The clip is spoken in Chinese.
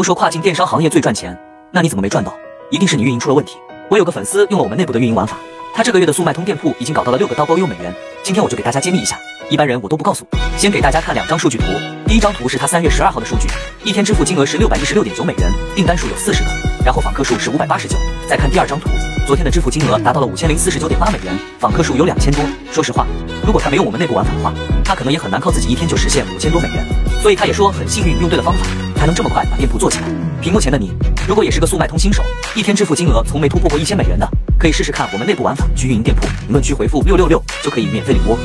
都说跨境电商行业最赚钱，那你怎么没赚到？一定是你运营出了问题。我有个粉丝用了我们内部的运营玩法，他这个月的速卖通店铺已经搞到了六个刀包邮美元。今天我就给大家揭秘一下，一般人我都不告诉。先给大家看两张数据图，第一张图是他三月十二号的数据，一天支付金额是六百一十六点九美元，订单数有四十个，然后访客数是五百八十九。再看第二张图，昨天的支付金额达到了五千零四十九点八美元，访客数有两千多。说实话，如果他没有我们内部玩法的话，他可能也很难靠自己一天就实现五千多美元。所以他也说很幸运用对了方法。还能这么快把店铺做起来。屏幕前的你，如果也是个速卖通新手，一天支付金额从没突破过一千美元的，可以试试看我们内部玩法去运营店铺。评论区回复六六六就可以免费领窝。